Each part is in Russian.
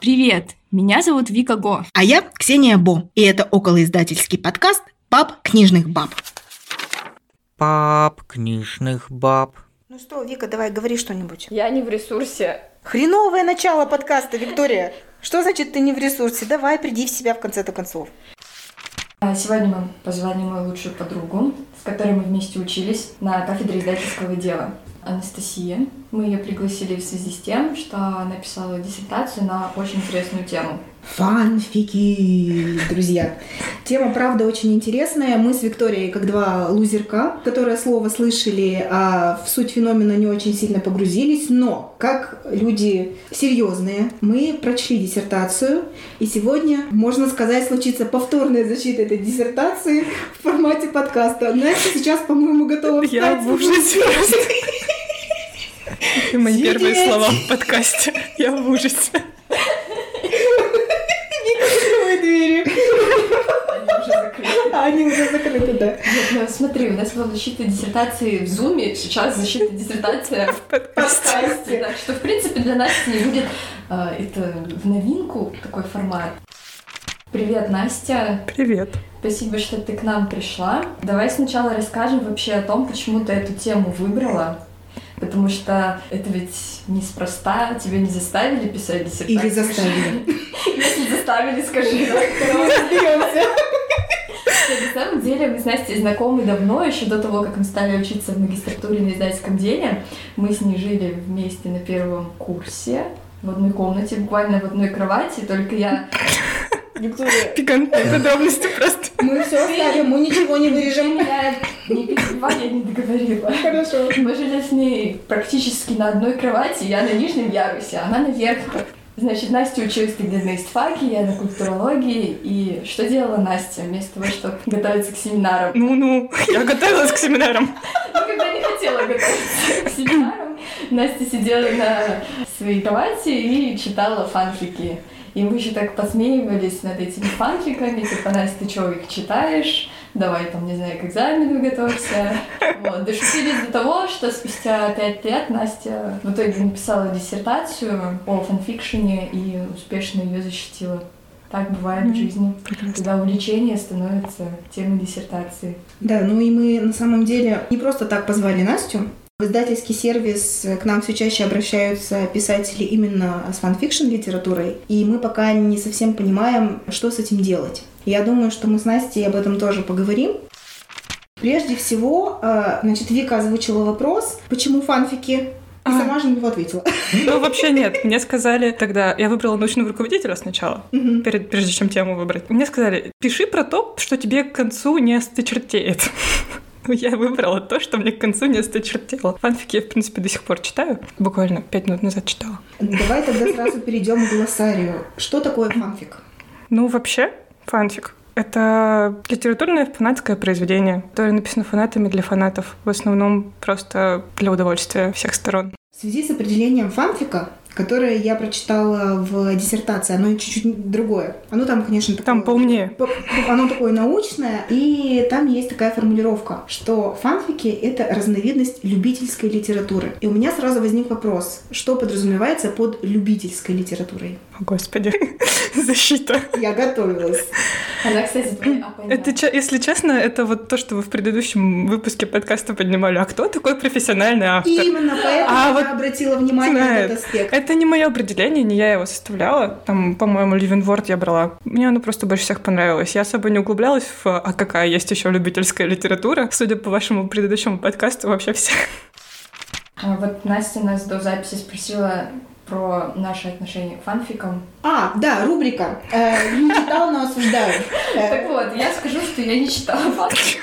Привет, меня зовут Вика Го. А я Ксения Бо, и это околоиздательский подкаст «Пап книжных баб». Пап книжных баб. Ну что, Вика, давай, говори что-нибудь. Я не в ресурсе. Хреновое начало подкаста, Виктория. Что значит ты не в ресурсе? Давай, приди в себя в конце-то концов. А Сегодня мы позвали мою лучшую подругу, с которой мы вместе учились на кафедре издательского дела. Анастасия. Мы ее пригласили в связи с тем, что она писала диссертацию на очень интересную тему. Фанфики, друзья. Тема, правда, очень интересная. Мы с Викторией, как два лузерка, которые слово слышали, а в суть феномена не очень сильно погрузились, но как люди серьезные, мы прочли диссертацию, и сегодня, можно сказать, случится повторная защита этой диссертации в формате подкаста. Настя сейчас, по-моему, готова Я встать. в ужасе мои Сидеть. первые слова в подкасте. Я в ужасе. Открывай двери. Они уже закрыты. А, Они уже закрыты, да. Нет, ну смотри, у нас была защита диссертации в Зуме, сейчас защита диссертация в подкасте. Так что, в принципе, для нас не будет а, это в новинку такой формат. Привет, Настя. Привет. Спасибо, что ты к нам пришла. Давай сначала расскажем вообще о том, почему ты эту тему выбрала. Потому что это ведь неспроста, тебя не заставили писать диссертацию. Или заставили. Если заставили, скажи. На самом деле мы с Настей знакомы давно, еще до того, как мы стали учиться в магистратуре на издательском деле. Мы с ней жили вместе на первом курсе в одной комнате, буквально в одной кровати, только я... Виктория, Пикантные подробности просто. Мы все оставим, мы ничего не вырежем. меня не перебивай, я не договорила. Хорошо. Мы жили с ней практически на одной кровати, я на нижнем ярусе, а она на верхнем. Значит, Настя училась тогда на истфаке, я на культурологии. И что делала Настя вместо того, чтобы готовиться к семинарам? Ну-ну, я готовилась к семинарам. Ну, когда не хотела готовиться к семинарам, Настя сидела на своей кровати и читала фанфики. И мы еще так посмеивались над этими фанфиками, типа, Настя, ты чего их читаешь? Давай там, не знаю, к экзамену готовься. Вот. Дошутились до того, что спустя пять лет Настя в итоге написала диссертацию по фанфикшене и успешно ее защитила. Так бывает в жизни, когда увлечение становится темой диссертации. Да, ну и мы на самом деле не просто так позвали Настю. В издательский сервис к нам все чаще обращаются писатели именно с fanfiction литературой, и мы пока не совсем понимаем, что с этим делать. Я думаю, что мы с Настей об этом тоже поговорим. Прежде всего, э, значит, Вика озвучила вопрос, почему фанфики, и А. сама же на него ответила. Ну, вообще нет. Мне сказали тогда... Я выбрала научного руководителя сначала, Мгм. перед, прежде чем тему выбрать. Мне сказали, пиши про то, что тебе к концу не осточертеет. Ну, Я выбрала то, что мне к концу не осточертело. Фанфики я, в принципе, до сих пор читаю. Буквально пять минут назад читала. Давай тогда сразу перейдем к глоссарию. Что такое фанфик? Ну, вообще, фанфик. Это литературное фанатское произведение, которое написано фанатами для фанатов. В основном просто для удовольствия всех сторон. В связи с определением фанфика, которое я прочитала в диссертации, оно чуть-чуть другое. Оно там, конечно, такое... Там поумнее. Оно такое научное, и там есть такая формулировка, что фанфики — это разновидность любительской литературы. И у меня сразу возник вопрос, что подразумевается под любительской литературой? Господи, защита. Я готовилась. Она, кстати. Это, если честно, это вот то, что вы в предыдущем выпуске подкаста поднимали. А кто такой профессиональный автор? Именно поэтому А я вот обратила внимание на этот аспект. Это не мое определение, не я его составляла. Там, по-моему, Ливенворд я брала. Мне оно просто больше всех понравилось. Я особо не углублялась в а какая есть еще любительская литература. Судя по вашему предыдущему подкасту, вообще все. А Вот Настя нас до записи спросила про наши отношения к фанфикам. А, да, рубрика. Э, Не читал, но осуждаю. Э, Так вот, я скажу, что я не читала фанфики.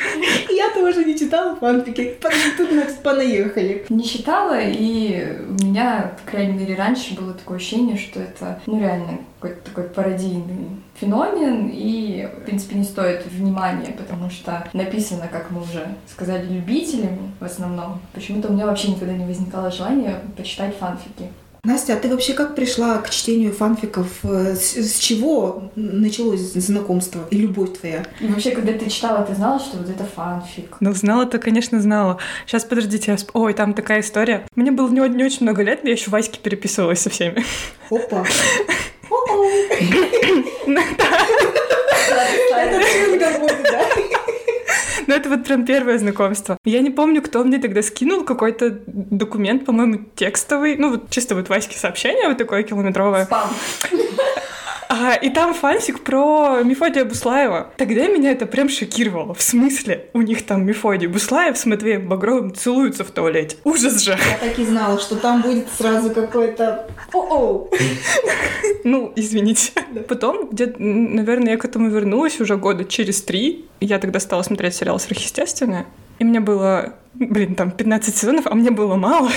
Я тоже не читала фанфики. Тут мы понаехали. Не читала, и у меня, по крайней мере, раньше было такое ощущение, что это, ну, реально какой-то такой пародийный феномен, и, в принципе, не стоит внимания, потому что написано, как мы уже сказали, любителями в основном. Почему-то у меня вообще никогда не возникало желания почитать фанфики. Настя, а ты вообще как пришла к чтению фанфиков? Э, С, с чего началось знакомство и любовь твоя? И вообще, когда ты читала, ты знала, что вот это фанфик? Ну, знала-то, конечно, знала. Сейчас, подождите, я сп- ой, там такая история. Мне было не, не очень много лет, я еще Ваське переписывалась со всеми. Опа. Это всегда будет, да? Ну, это вот прям первое знакомство. Я не помню, кто мне тогда скинул какой-то документ, по-моему, текстовый. Ну, вот чисто вот Ваське сообщение вот такое километровое. Спам. А, и там фансик про Мефодия Буслаева. Тогда меня это прям шокировало. В смысле? У них там Мефодий Буслаев с Матвеем Багровым целуются в туалете. Ужас же. Я так и знала, что там будет сразу какой-то... О-оу! Ну, извините. Потом, где наверное, я к этому вернулась уже года через три. Я тогда стала смотреть сериал «Сверхъестественное». И мне было, блин, там 15 сезонов, а мне было мало.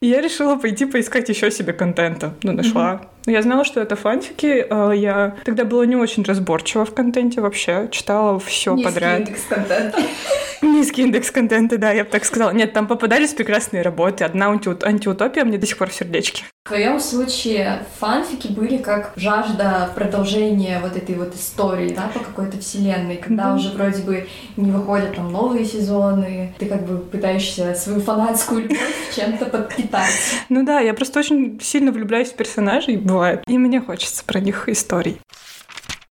И я решила пойти поискать еще себе контента. Ну, нашла. Но Я знала, что это фанфики. а Я тогда была не очень разборчива в контенте вообще. Читала все подряд. индекс контента. Низкий индекс контента, да, я бы так сказала. Нет, там попадались прекрасные работы. Одна антиут- антиутопия мне до сих пор в сердечке. В твоем случае фанфики были как жажда продолжения вот этой вот истории, да, по какой-то вселенной, когда уже вроде бы не выходят там новые сезоны, ты как бы пытаешься свою фанатскую любовь чем-то подпитать. Ну да, я просто очень сильно влюбляюсь в персонажей, бывает. И мне хочется про них историй.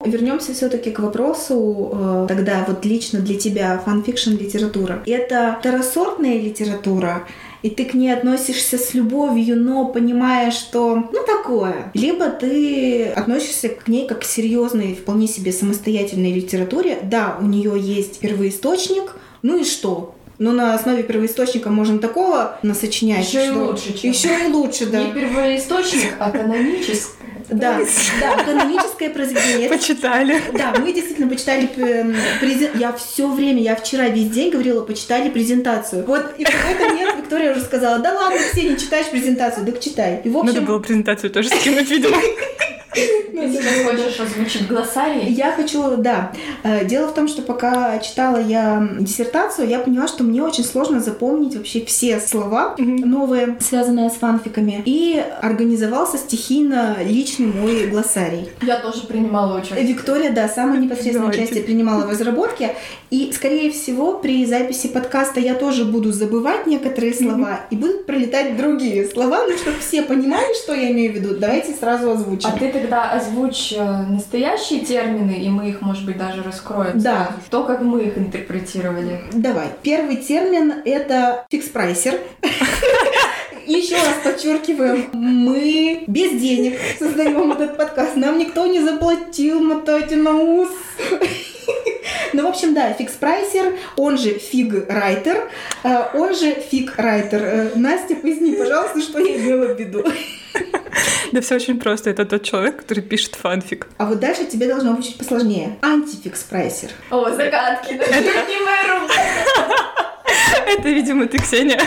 Вернемся все-таки к вопросу э, тогда вот лично для тебя fanfiction литература. Это второсортная литература, и ты к ней относишься с любовью, но понимая, что ну такое. Либо ты относишься к ней как к серьезной, вполне себе самостоятельной литературе. Да, у нее есть первоисточник, ну и что? Но на основе первоисточника можно такого насочинять. Еще и что- лучше, чем. Еще и лучше, да. Не первоисточник, а канонический. Да, да, каноническое произведение. Почитали. да, мы действительно почитали эм, презен- Я все время, я вчера весь день говорила, почитали презентацию. Вот и какой-то момент Виктория уже сказала, да ладно, все, не читаешь презентацию, так читай. И в Надо общем, было презентацию тоже скинуть, видимо. Ну, да, да. хочешь озвучить глоссарий? Я хочу, да. Э, Дело в том, что пока читала я диссертацию, я поняла, что мне очень сложно запомнить вообще все слова новые, связанные с фанфиками. И организовался стихийно личный мой глоссарий. Я тоже принимала участие. Виктория, да, самое непосредственное Давайте. участие принимала в разработке. И, скорее всего, при записи подкаста я тоже буду забывать некоторые слова и будут пролетать другие слова, ну, чтобы все понимали, что я имею в виду. Давайте сразу озвучим. А ты тогда озвучь э, настоящие термины, и мы их, может быть, даже раскроем. Да. То, как мы их интерпретировали. Давай. Первый термин — это фикс-прайсер. Еще раз подчеркиваем, мы без денег создаем этот подкаст. Нам никто не заплатил, мотайте на ус. Ну, в общем, да, фикс-прайсер, он же фиг-райтер, э, он же фиг-райтер. Э, Настя, поясни, пожалуйста, что я имела в виду. Да все очень просто. Это тот человек, который пишет фанфик. А вот дальше тебе должно быть чуть посложнее. Антификс-прайсер. О, загадки. Это любимая рубрика. Это, видимо, ты, Ксения.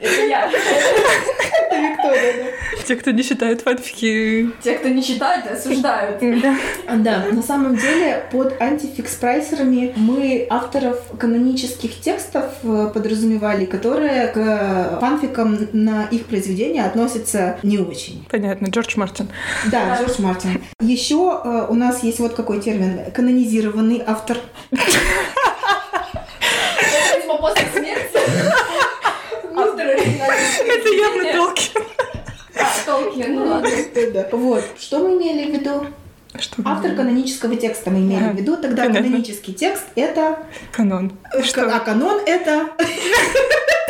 Это я. Это Виктория, да. Те, кто не считает фанфики... Те, кто не читают, осуждают. Да. Да, на самом деле под антификс-прайсерами мы авторов канонических текстов э, подразумевали, которые к фанфикам на их произведения относятся не очень. Понятно, Джордж Мартин. Да, Джордж Мартин. Еще э, у нас есть вот какой термин. Канонизированный автор. Это, видимо, после смерти. Автор оригинального Это явно. Толкин. А, Толкин, ну ладно. Вот. Что мы имели в виду? Что? Автор канонического текста мы имели А, в виду. Тогда понятно. канонический текст это... Канон. А Что? канон это...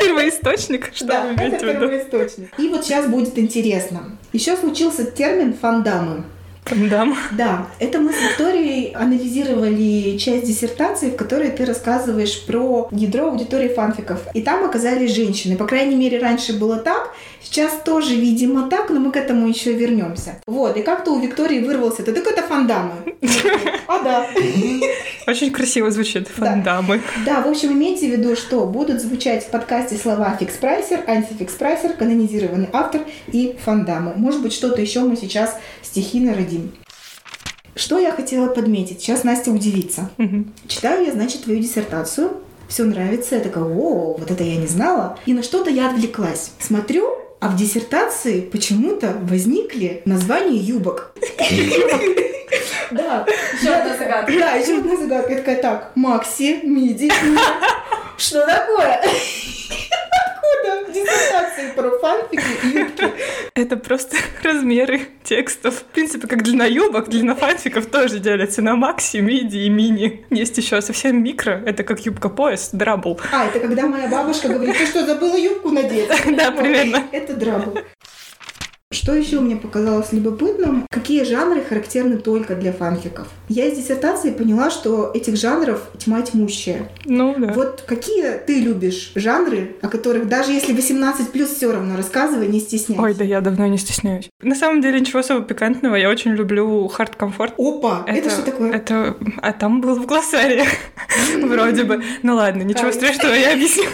Первоисточник? Что Да, вы это имеете в виду? первоисточник. И вот сейчас будет интересно. Еще случился термин фандамы. Фандам. Да, это мы с Викторией анализировали часть диссертации, в которой ты рассказываешь про ядро аудитории фанфиков. И там оказались женщины. По крайней мере, раньше было так. Сейчас тоже, видимо, так, но мы к этому еще вернемся. Вот, и как-то у Виктории вырвался, ты так это фандамы. А, да. Очень красиво звучит. Фандамы. Да, в общем, имейте в виду, что будут звучать в подкасте слова фикс-прайсер, антификс-прайсер, канонизированный автор и фандамы. Может быть, что-то еще мы сейчас стихийно родим. Что я хотела подметить? Сейчас Настя удивится. Мгм. Читаю я, значит, твою диссертацию. Все нравится. Я такая, о, вот это я не знала. И на что-то я отвлеклась. Смотрю, а в диссертации почему-то возникли названия юбок. Да. Еще одна загадка. Да, еще одна загадка. Я такая, так, Макси, Миди. Что такое? В диссертации про фанфики и юбки. Это просто размеры текстов. В принципе, как длина юбок, длина фанфиков тоже делятся на макси, миди и мини. Есть еще совсем микро, это как юбка-пояс, драбл. А, это когда моя бабушка говорит, ты что, забыла юбку надеть? Да, примерно. Это драбл. Что еще мне показалось любопытным? Какие жанры характерны только для фанфиков? Я из диссертации поняла, что этих жанров тьма тьмущая. Ну да. Вот какие ты любишь жанры, о которых даже если 18 плюс все равно рассказывай, не стесняйся. Ой, да я давно не стесняюсь. На самом деле ничего особо пикантного. Я очень люблю хард-комфорт. Опа, это, что такое? Это... А там был в глоссарии. Вроде бы. Ну ладно, ничего страшного, я объясню.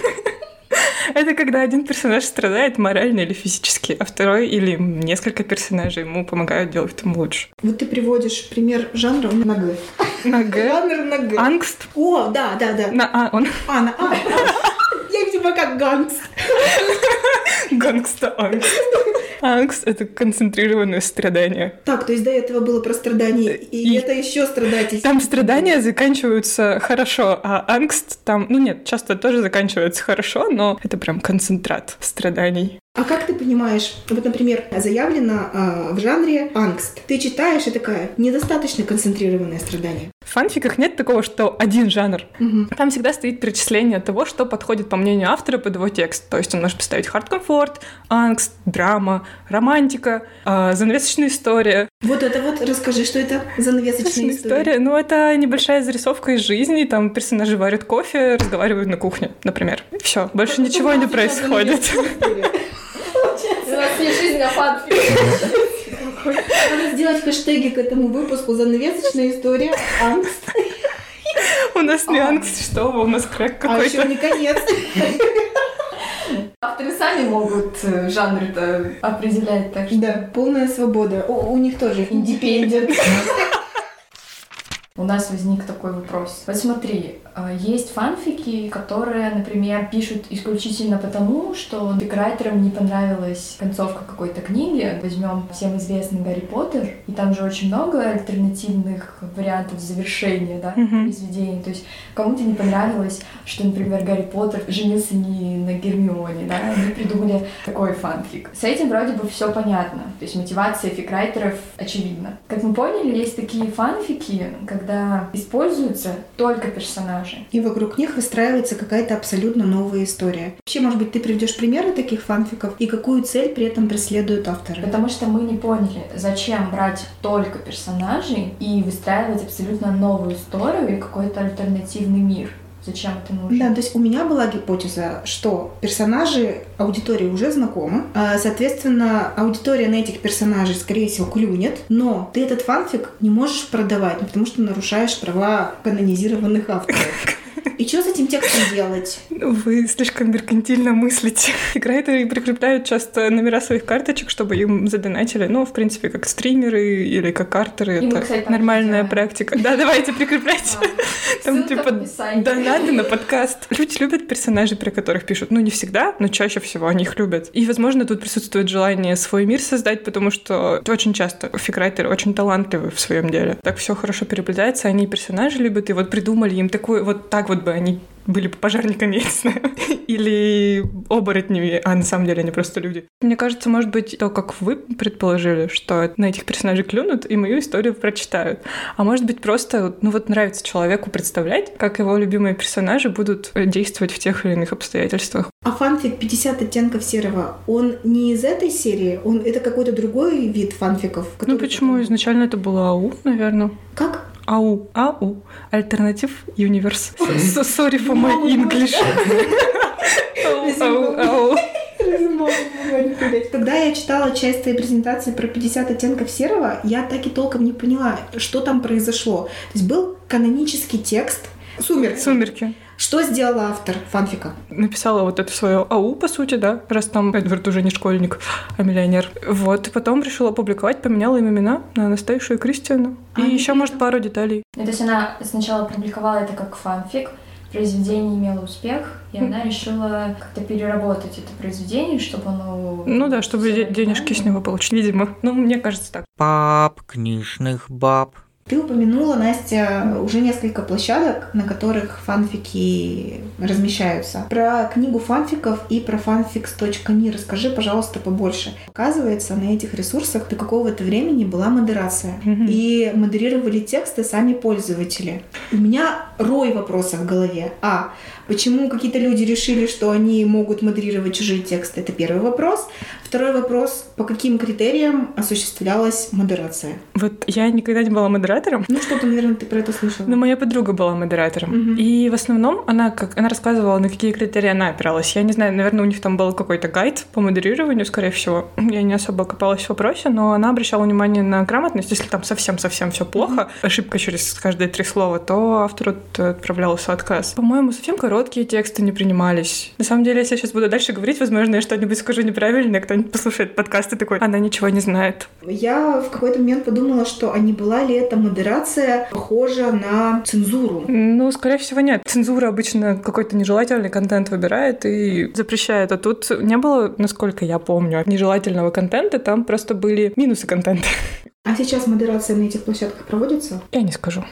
Это когда один персонаж страдает морально или физически, а второй или несколько персонажей ему помогают делать ему лучше. Вот ты приводишь пример жанра на Г. На Г. Жанр на Г. Angst. О, да, да, да. На А он. А, на А. Видимо как ганс. Gangsta angst. Angst — это концентрированное страдание. Так, то есть до этого было про страдания, и, И- это еще страдать. Там страдания заканчиваются хорошо, а angst там, ну нет, часто тоже заканчивается хорошо, но это прям концентрат страданий. А как ты понимаешь, вот, например, заявлено а, в жанре angst. Ты читаешь и такая, недостаточно концентрированное страдание. В фанфиках нет такого, что один жанр. Мгм. Там всегда стоит перечисление того, что подходит, по мнению автора, под его текст. То есть он может поставить hurt/comfort, angst, драма, романтика, а, занавесочная история. Вот это вот, расскажи, что это занавесочная Занавесочная история. история, ну это небольшая зарисовка из жизни, там персонажи варят кофе, разговаривают на кухне, например. Все, больше ничего не происходит. У нас есть жизнь на фанфике. Надо сделать хэштеги к этому выпуску «Занавесочная история», «Ангст», У нас не ангст, что у нас крэк а еще какой-то. не конец. Авторы сами могут э, жанры-то определять, так что... Да, полная свобода. У, у них тоже индепендент. У нас возник такой вопрос. Вот смотри, э, есть фанфики, которые, например, пишут исключительно потому, что фикрайтерам не понравилась концовка какой-то книги. Возьмем всем известный Гарри Поттер, и там же очень много альтернативных вариантов завершения, да, произведений. То есть кому-то не понравилось, что, например, Гарри Поттер женился не на Гермионе, да, они придумали такой фанфик. С этим вроде бы все понятно. То есть мотивация фикрайтеров очевидна. Как мы поняли, есть такие фанфики, когда используются только персонажи. И вокруг них выстраивается какая-то абсолютно новая история. Вообще, может быть, ты приведешь примеры таких фанфиков и какую цель при этом преследуют авторы? Потому что мы не поняли, зачем брать только персонажей и выстраивать абсолютно новую историю и какой-то альтернативный мир. Зачем это нужно? Да, то есть у меня была гипотеза, что персонажи аудитории уже знакомы, а, соответственно, аудитория на этих персонажей, скорее всего, клюнет, но ты этот фанфик не можешь продавать, ну, потому что нарушаешь права канонизированных авторов. И что с этим текстом делать? Вы слишком меркантильно мыслите. Играйтеры прикрепляют часто номера своих карточек, чтобы им задонатили. Ну, в принципе, как стримеры или как артеры. И мы, это кстати, нормальная практика. Да, давайте прикрепляйте. Там типа донаты на подкаст. Люди любят персонажей, про которых пишут. Ну, не всегда, но чаще всего они их любят. И, возможно, тут присутствует желание свой мир создать, потому что очень часто фикрайтеры очень талантливы в своем деле. Так все хорошо переплетается, они персонажи любят, и вот придумали им такой, вот так вот бы они были бы пожарниками, я не знаю, или оборотнями, а на самом деле они просто люди. Мне кажется, может быть, то, как вы предположили, что на этих персонажей клюнут и мою историю прочитают. А может быть, просто, ну вот нравится человеку представлять, как его любимые персонажи будут действовать в тех или иных обстоятельствах. А фанфик 50 оттенков серого, он не из этой серии, он это какой-то другой вид фанфиков. Ну почему? потом- Изначально это было АУ, наверное. Как? АУ. АУ. Альтернатив Universe. So- Sorry for my English. Ау. Когда я читала часть твоей презентации про 50 оттенков серого, я так и толком не поняла, что там произошло. То есть был канонический текст «Сумерки». Сумерки. Что сделал автор фанфика? Написала вот это свое АУ, по сути, да, раз там Эдвард уже не школьник, а миллионер. Вот, и потом решила опубликовать, поменяла им имена на Анастасию и Кристиану. А, И еще, интересно. может, пару деталей. Ну, то есть она сначала публиковала это как фанфик, произведение имело успех, и она решила как-то переработать это произведение, чтобы оно... Ну да, чтобы денежки с него получить, видимо. Ну, мне кажется так. Пап, книжных баб, Ты упомянула, Настя, уже несколько площадок, на которых фанфики размещаются. Про книгу фанфиков и про fanfics.me расскажи, пожалуйста, побольше. Оказывается, на этих ресурсах до какого-то времени была модерация. И модерировали тексты сами пользователи. У меня рой вопросов в голове. А. Почему какие-то люди решили, что они могут модерировать чужие тексты? Это первый вопрос. Второй вопрос. По каким критериям осуществлялась модерация? Вот я никогда не была модератором, Ну, что-то, наверное, ты про это слышала. но моя подруга была модератором. Мгм. И в основном она как она рассказывала, на какие критерии она опиралась. Я не знаю, наверное, у них там был какой-то гайд по модерированию, скорее всего. Я не особо копалась в вопросе, но она обращала внимание на грамотность. Если там совсем-совсем все плохо, ошибка через каждые три слова, то автору отправлялся отказ. По-моему, совсем короткие тексты не принимались. На самом деле, если я сейчас буду дальше говорить, возможно, я что-нибудь скажу неправильно, кто-нибудь послушает подкаст и такой, она ничего не знает. Я в какой-то момент подумала, что а не была ли эта модерация похожа на цензуру? Ну, скорее всего, нет. Цензура обычно какой-то нежелательный контент выбирает и запрещает. А тут не было, насколько я помню, нежелательного контента, там просто были минусы контента. А сейчас модерация на этих площадках проводится? Я не скажу.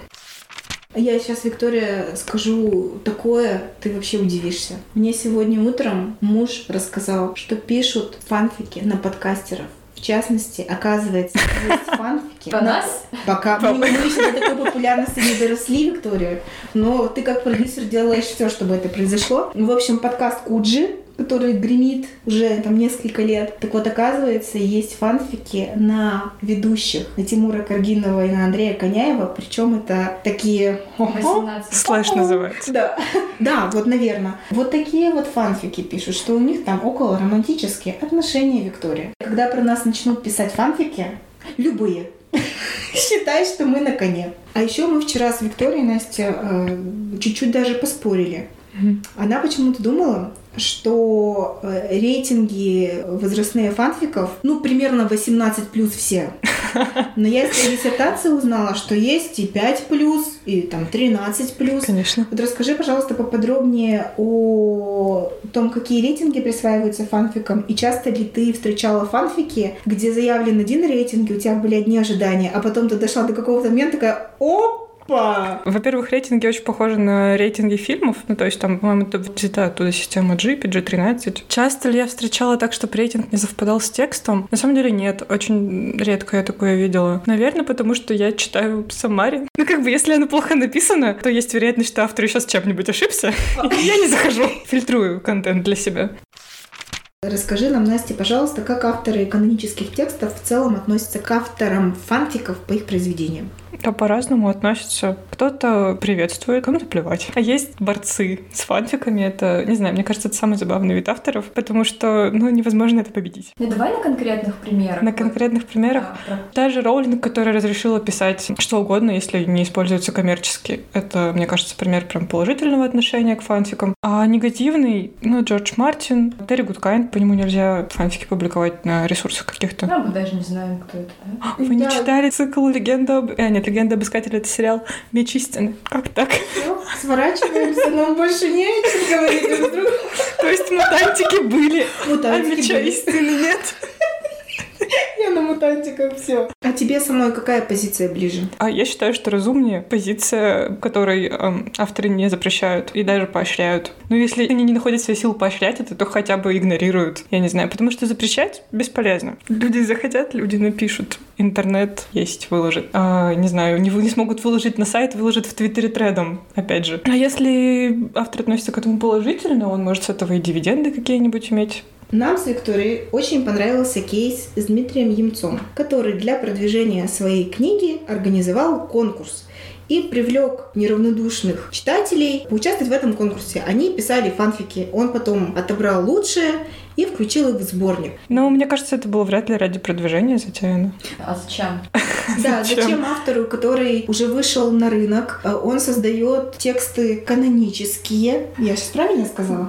Я сейчас, Виктория, скажу такое, ты вообще удивишься. Мне сегодня утром муж рассказал, что пишут фанфики на подкастеров. В частности, оказывается, есть фанфики. По на- нас? Пока мы, мы еще до такой популярности не доросли, Виктория, но ты как продюсер делаешь все, чтобы это произошло. В общем, подкаст Куджи, который гремит уже там несколько лет. Так вот, оказывается, есть фанфики на ведущих, на Тимура Каргинова и на Андрея Коняева, причем это такие... 18. Слэш называется. Да, да, вот, наверное. Вот такие вот фанфики пишут, что у них там около романтические отношения, Виктория. Когда про нас начнут писать фанфики, любые, считай, что мы на коне. А еще мы вчера с Викторией, Настя, э, чуть-чуть даже поспорили. Она почему-то думала, что э, рейтинги возрастные фанфиков, ну, примерно 18 плюс все. Но я из своей диссертации узнала, что есть и 5 плюс, и там 13 плюс. Конечно. Вот расскажи, пожалуйста, поподробнее о том, какие рейтинги присваиваются фанфикам, и часто ли ты встречала фанфики, где заявлен один рейтинг, и у тебя были одни ожидания, а потом ты дошла до какого-то момента, такая, опа! Во-первых, рейтинги очень похожи на рейтинги фильмов. Ну, то есть там, по-моему, это взята оттуда система G, PG-13. Часто ли я встречала так, что рейтинг не совпадал с текстом? На самом деле нет. Очень редко я такое видела. Наверное, потому что я читаю Самари. Ну, как бы, если оно плохо написано, то есть вероятность, что автор еще с чем-нибудь ошибся. Я не захожу. Фильтрую контент для себя. Расскажи нам, Настя, пожалуйста, как авторы канонических текстов в целом относятся к авторам фанфиков по их произведениям? Да по-разному относятся. Кто-то приветствует, кому-то плевать. А есть борцы с фанфиками. Это, не знаю, мне кажется, это самый забавный вид авторов, потому что, ну, невозможно это победить. Ну давай на конкретных примерах. На конкретных примерах Да, про- Та же Роулинг, которая разрешила писать что угодно, если не используется коммерчески. Это, мне кажется, пример прям положительного отношения к фанфикам. А негативный, ну, Джордж Мартин, Терри Гудкайнд, по нему нельзя фанфики публиковать на ресурсах каких-то. А, мы даже не знаем, кто это, да? Вы не Да. читали цикл «Легенда об...» э, нет, «Легенда об искателе» — это сериал «Меч истины». Как так? Всё, сворачиваемся, нам больше не о чем говорить друг с другом. То есть мутантики были, а меча истины нет? Я на мутантиках все. А тебе самой какая позиция ближе? А я считаю, что разумнее позиция, которой эм, авторы не запрещают и даже поощряют. Ну, если они не находят себе сил поощрять это, то хотя бы игнорируют. Я не знаю, потому что запрещать бесполезно. Люди захотят, люди напишут. Интернет есть, выложит. А, не знаю, не, не смогут выложить на сайт, выложат в Твиттере тредом, опять же. А если автор относится к этому положительно, он может с этого и дивиденды какие-нибудь иметь. Нам с Викторией очень понравился кейс с Дмитрием Емцом, который для продвижения своей книги организовал конкурс и привлек неравнодушных читателей поучаствовать в этом конкурсе. Они писали фанфики, он потом отобрал лучшее и включил их в сборник. Но мне кажется, это было вряд ли ради продвижения затеяно. А зачем? Да, Зачем? автору, который уже вышел на рынок, э, он создает тексты канонические. Я сейчас правильно сказала?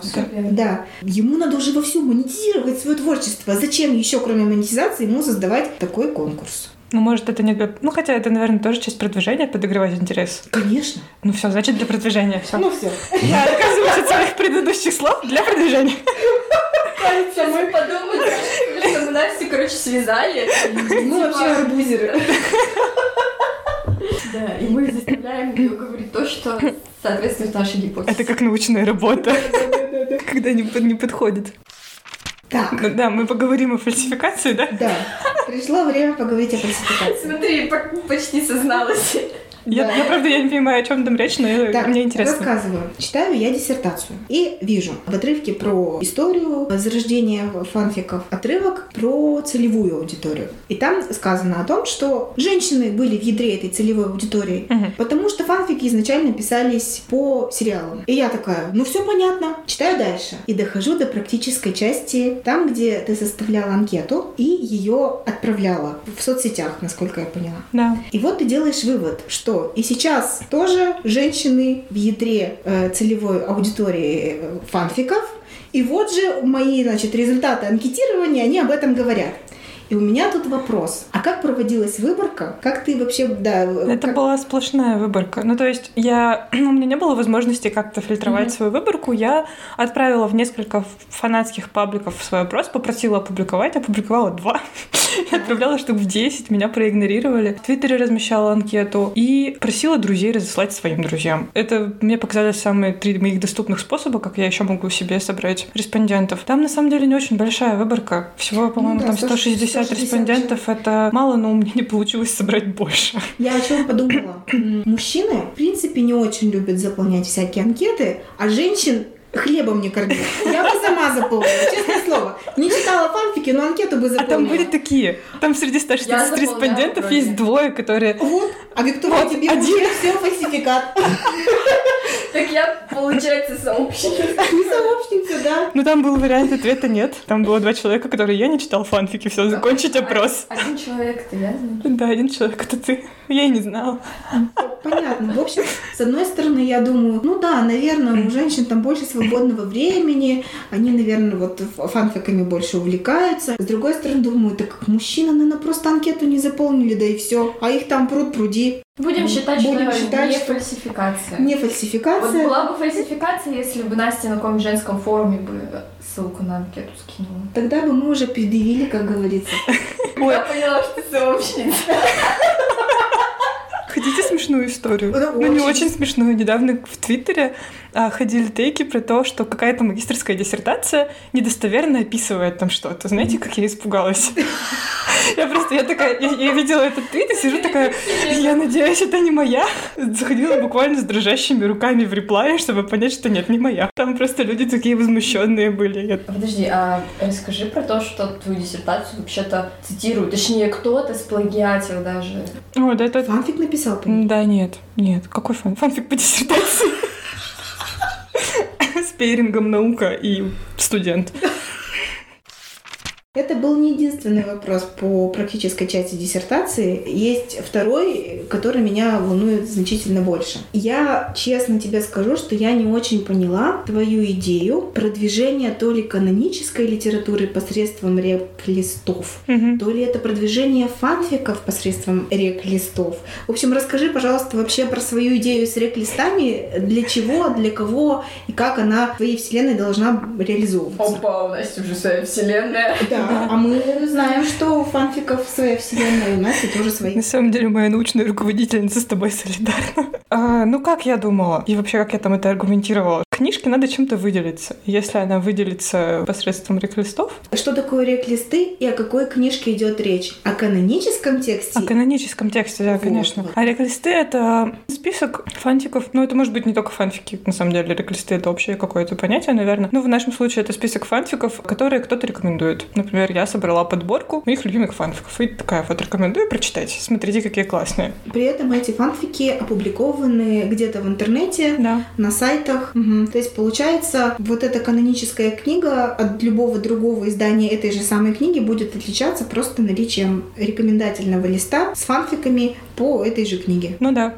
Да. Ему надо уже вовсю монетизировать свое творчество. Зачем еще, кроме монетизации, ему создавать такой конкурс? Ну, может, это не для... Ну, хотя это, наверное, тоже часть продвижения, подогревать интерес. Конечно. Ну все, значит, для продвижения. Все. Ну все. Я отказываюсь от своих предыдущих слов для продвижения. Кажется, мы подумали, что мы Настю, короче, связали. Мы вообще арбузеры. Да, и мы заставляем ее говорить то, что соответствует нашей гипотезе. Это как научная работа, когда не, под- не подходит. Так, Ну Да, мы поговорим о фальсификации, да? да, пришло время поговорить о фальсификации. Смотри, по- почти созналась. Я, Да. я, правда, я не понимаю, о чем там речь, но Так, мне интересно. рассказываю. Читаю я диссертацию и вижу в отрывке про историю зарождения фанфиков отрывок про целевую аудиторию. И там сказано о том, что женщины были в ядре этой целевой аудитории, Мгм. потому что фанфики изначально писались по сериалам. И я такая, ну все понятно. Читаю дальше. И дохожу до практической части, там, где ты составляла анкету и ее отправляла в соцсетях, насколько я поняла. Да. И вот ты делаешь вывод, что и сейчас тоже женщины в ядре э, целевой аудитории э, фанфиков, и вот же мои, значит, результаты анкетирования, они об этом говорят. И у меня тут вопрос. А как проводилась выборка? Как ты вообще, да... Это как- была сплошная выборка. Ну, то есть я... У меня не было возможности как-то фильтровать Мгм. свою выборку. Я отправила в несколько фанатских пабликов свой опрос, попросила опубликовать, опубликовала два. И отправляла штук в 10, меня проигнорировали. В Твиттере размещала анкету и просила друзей разослать своим друзьям. Это мне показались самые три моих доступных способа, как я еще могу себе собрать респондентов. Там на самом деле не очень большая выборка. Всего, по-моему, да, там 160 160 респондентов. Это мало, но у меня не получилось собрать больше. Я о чем подумала? Мужчины, в принципе, не очень любят заполнять всякие анкеты, а женщин хлебом не кормить. Я бы сама заполнила, честное слово. Не читала фанфики, но анкету бы А заполнила. там были такие. Там среди 160 Я заполняла респондентов вроде. есть двое, которые... Вот, а Виктория Вот, тебе один. уже все фальсификат. Так я, получается, сообщник. Не сообщница, да. Ну, там был вариант ответа нет. Там было два человека, которые я не читал фанфики. Все, закончить опрос. Один человек, ты ясно? Да, один человек, это ты. Я и не знала. Понятно. В общем, с одной стороны, я думаю, ну да, наверное, у женщин там больше свободного времени, они, наверное, вот фанфиками больше увлекаются. С другой стороны, думаю, так мужчины, наверное, просто анкету не заполнили, да и все. А их там пруд пруди. Будем считать, Будем что считать, не что фальсификация. Не Вот фальсификация. была бы фальсификация, если бы Настя на каком женском форуме бы ссылку на анкету скинула. Тогда бы мы уже предъявили, как говорится. Я поняла, что ты сообщница. Смешную историю? Да, Ну, не очень. очень смешную. Недавно в Твиттере а, ходили тейки про то, что какая-то магистрская диссертация недостоверно описывает там что-то. Знаете, как я испугалась? Я просто, я такая, я, видела этот твит и сижу такая, я надеюсь, это не моя. Заходила буквально с дрожащими руками в реплай, чтобы понять, что нет, не моя. Там просто люди такие возмущенные были. Подожди, а расскажи про то, что твою диссертацию вообще-то цитируют. Точнее, кто-то сплагиатил даже. О, да, это... Фанфик написал ней. Да, нет, нет. Какой фан? Фанфик по диссертации. С пейрингом наука и студент. Это был не единственный вопрос по практической части диссертации. Есть второй, который меня волнует значительно больше. Я честно тебе скажу, что я не очень поняла твою идею продвижения то ли канонической литературы посредством рек-листов, Мгм. то ли это продвижение фанфиков посредством рек-листов. В общем, расскажи, пожалуйста, вообще про свою идею с рек-листами, для чего, для кого и как она в твоей вселенной должна реализовываться. Опа, у Насти уже своя вселенная. Да, а мы знаем, что у фанфиков своя вселенная, и у Насти тоже свои. На самом деле, моя научная руководительница с тобой солидарна. А, ну, как я думала, и вообще, как я там это аргументировала. Книжке надо чем-то выделиться. Если она выделится посредством рек-листов, Что такое рек-листы и о какой книжке идет речь? О каноническом тексте? о каноническом тексте, да, Вот, конечно. вот. А рек-листы — это список фантиков. Ну, это может быть не только фанфики, на самом деле. Рек-листы — это общее какое-то понятие, наверное. Но в нашем случае это список фанфиков, которые кто-то рекомендует. Например, я собрала подборку моих любимых фанфиков. И такая вот рекомендую прочитать. Смотрите, какие классные. При этом эти фанфики опубликованы где-то в интернете, Да. на сайтах. Мгм. То есть, получается, вот эта каноническая книга от любого другого издания этой же самой книги будет отличаться просто наличием рекомендательного листа с фанфиками по этой же книге. Ну да.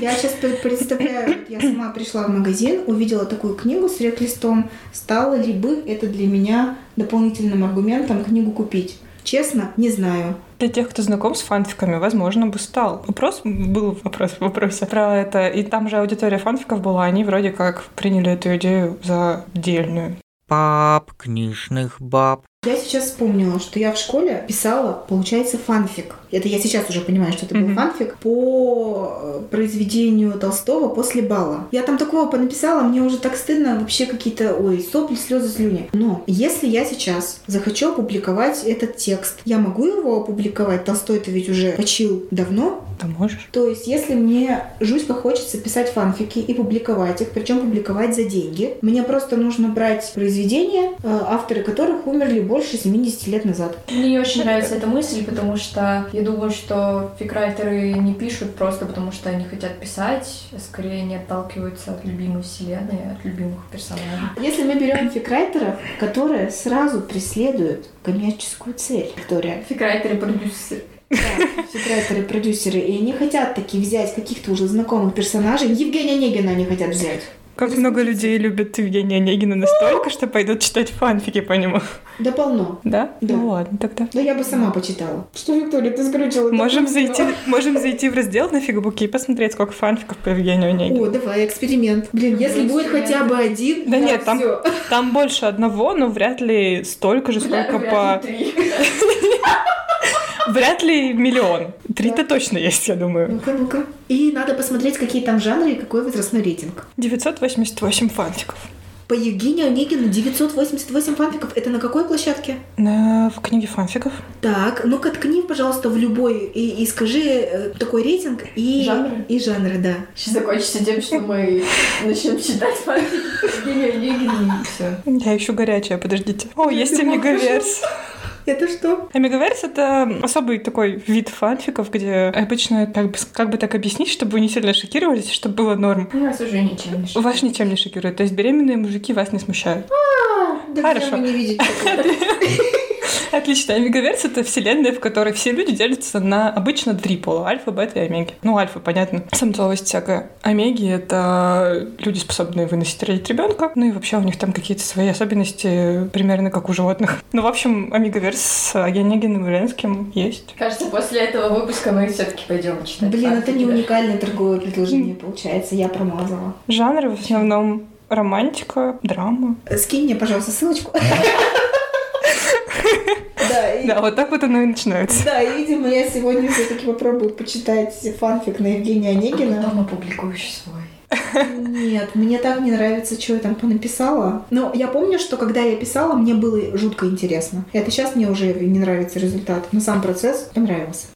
Я сейчас представляю, я сама пришла в магазин, увидела такую книгу с рек-листом. Стало ли бы это для меня дополнительным аргументом книгу купить? Честно, не знаю. Для тех, кто знаком с фанфиками, возможно, бы стал. Вопрос был вопрос в вопросе про это. И там же аудитория фанфиков была, они вроде как приняли эту идею за дельную. Пап, книжных баб. Я сейчас вспомнила, что я в школе писала, получается, фанфик. Это я сейчас уже понимаю, что это был Мгм. фанфик, по э, произведению Толстого «После бала». Я там такого понаписала, мне уже так стыдно, вообще какие-то, ой, сопли, слезы, слюни. Но если я сейчас захочу опубликовать этот текст, я могу его опубликовать? Толстой-то ведь уже почил давно, Да можешь. то есть, если мне жутко хочется писать фанфики и публиковать их, причем публиковать за деньги, мне просто нужно брать произведения, э, авторы которых умерли больше 70 лет назад. Мне не очень нравится эта мысль, потому что я думаю, что фикрайтеры не пишут просто потому, что они хотят писать, а скорее они отталкиваются от любимой вселенной, от любимых персонажей. Если мы берем фикрайтеров, которые сразу преследуют коммерческую цель, Виктория, Фикрайтеры продюсеры. да, фикрайтеры, продюсеры, и они хотят таки взять каких-то уже знакомых персонажей, Евгения Онегина они хотят взять. Как много людей любят Евгения Онегина настолько, что пойдут читать фанфики по нему. Да полно. Да? Да. Ну ладно тогда. Да я бы сама почитала. Что, Виктория, ты скрутила? Можем зайти, можем зайти в раздел на фигбуке и посмотреть, сколько фанфиков по Евгению Онегину. О, давай, эксперимент. Блин, если будет хотя бы один, Да нет, там-. Там больше одного, но вряд ли столько же, сколько по... Вряд ли миллион. Три-то точно есть, я думаю. Ну-ка, ну-ка. И надо посмотреть, какие там жанры и какой возрастной рейтинг. 988 фанфиков. По Евгению Онегину 988 фанфиков. Это на какой площадке? На, в книге фанфиков. Так, ну-ка ткни, пожалуйста, в любой и, и скажи э, такой рейтинг и... Жанры? И жанры, да. Сейчас закончится тем, что мы начнем читать фанфики Евгения Онегина и все. Я ищу горячее, подождите. О, есть? Амигаверс. Это что? Амигаверс — это особый такой вид фанфиков, где обычно, как бы, как бы так объяснить, чтобы вы не сильно шокировались, чтобы было норм. Нас уже ничем не Вас ничем не шокирует. То есть беременные мужики вас не смущают. Да Хорошо. не видите? Отлично. Амигаверс — это вселенная, в которой все люди делятся на обычно три пола. Альфа, бета и омеги. Ну, альфа, понятно. Самцовость всякая. Омеги — это люди, способные выносить родить ребенка. Ну и вообще у них там какие-то свои особенности, примерно как у животных. Ну, в общем, Амигаверс с Онегиным и Ленским есть. Кажется, после этого выпуска мы все-таки пойдем читать. Блин, это не уникальное торговое предложение, получается. Я промазала. Жанры в основном романтика, драма. Скинь мне, пожалуйста, ссылочку. Да, вот так вот оно и начинается. Да, и, видимо, я сегодня все-таки попробую почитать фанфик на Евгения Онегина. Потом опубликуешь свой. Нет, мне так не нравится, что я там понаписала. Но я помню, что когда я писала, мне было жутко интересно. Это сейчас мне уже не нравится результат, но сам процесс понравился.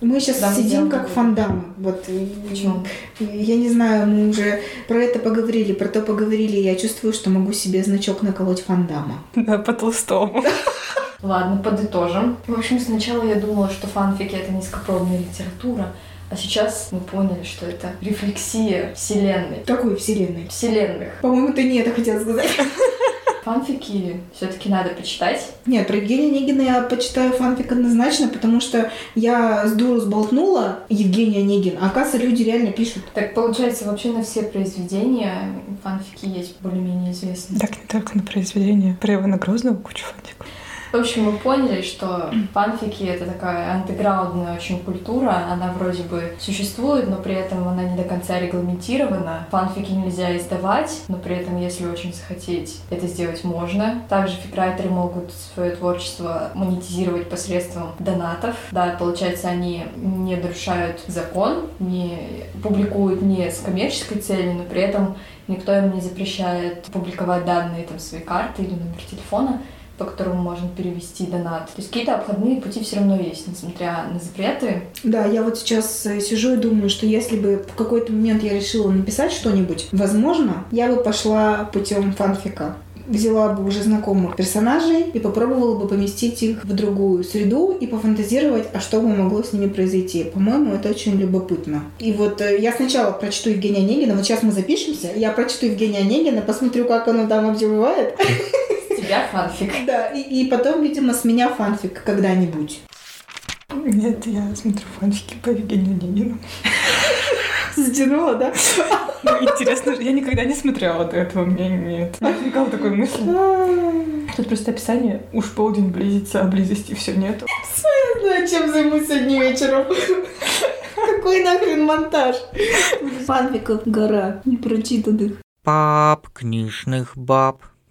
Мы сейчас Да, сидим как фандамы. Вот, Почему? Я не знаю, мы уже про это поговорили, про то поговорили. Я чувствую, что могу себе значок наколоть фандама. Да, по толстому. Ладно, подытожим. В общем, сначала я думала, что фанфики — это низкопробная литература, а сейчас мы поняли, что это рефлексия вселенной. Какой вселенной? Вселенных. По-моему, ты не это хотел сказать. Фанфики все-таки надо почитать. Нет, про Евгения Онегина я почитаю фанфик однозначно, потому что я с дуру сболтнула Евгения Онегин, а оказывается, люди реально пишут. Так получается, вообще на все произведения фанфики есть более-менее известные. Так, не только на произведение. Про Ивана Грозного куча фанфиков. В общем, мы поняли, что фанфики — это такая андеграундная очень культура. Она вроде бы существует, но при этом она не до конца регламентирована. Фанфики нельзя издавать, но при этом, если очень захотеть, это сделать можно. Также фикрайтеры могут свое творчество монетизировать посредством донатов. Да, получается, они не нарушают закон, не публикуют не с коммерческой целью, но при этом никто им не запрещает публиковать данные там своей карты или номер телефона по которому можно перевести донат. То есть какие-то обходные пути все равно есть, несмотря на запреты. Да, я вот сейчас э, сижу и думаю, что если бы в какой-то момент я решила написать что-нибудь, возможно, я бы пошла путем фанфика. Взяла бы уже знакомых персонажей и попробовала бы поместить их в другую среду и пофантазировать, а что бы могло с ними произойти. По-моему, это очень любопытно. И вот э, я сначала прочту Евгения Онегина, вот сейчас мы запишемся, я прочту Евгения Онегина, посмотрю, как оно там. С тебя фанфик. Да, и, и потом, видимо, с меня фанфик когда-нибудь. Нет, я смотрю фанфики по Евгению Онегину. Затянула, да? Ну, интересно, я никогда не смотрела до этого, мне нет. Не возникала такой мысли. Тут просто описание «Уж полдень близится, а близости все нету». знаю, чем займусь сегодня вечером. Какой нахрен монтаж? Фанфиков гора непрочитанных. Пап книжных баб.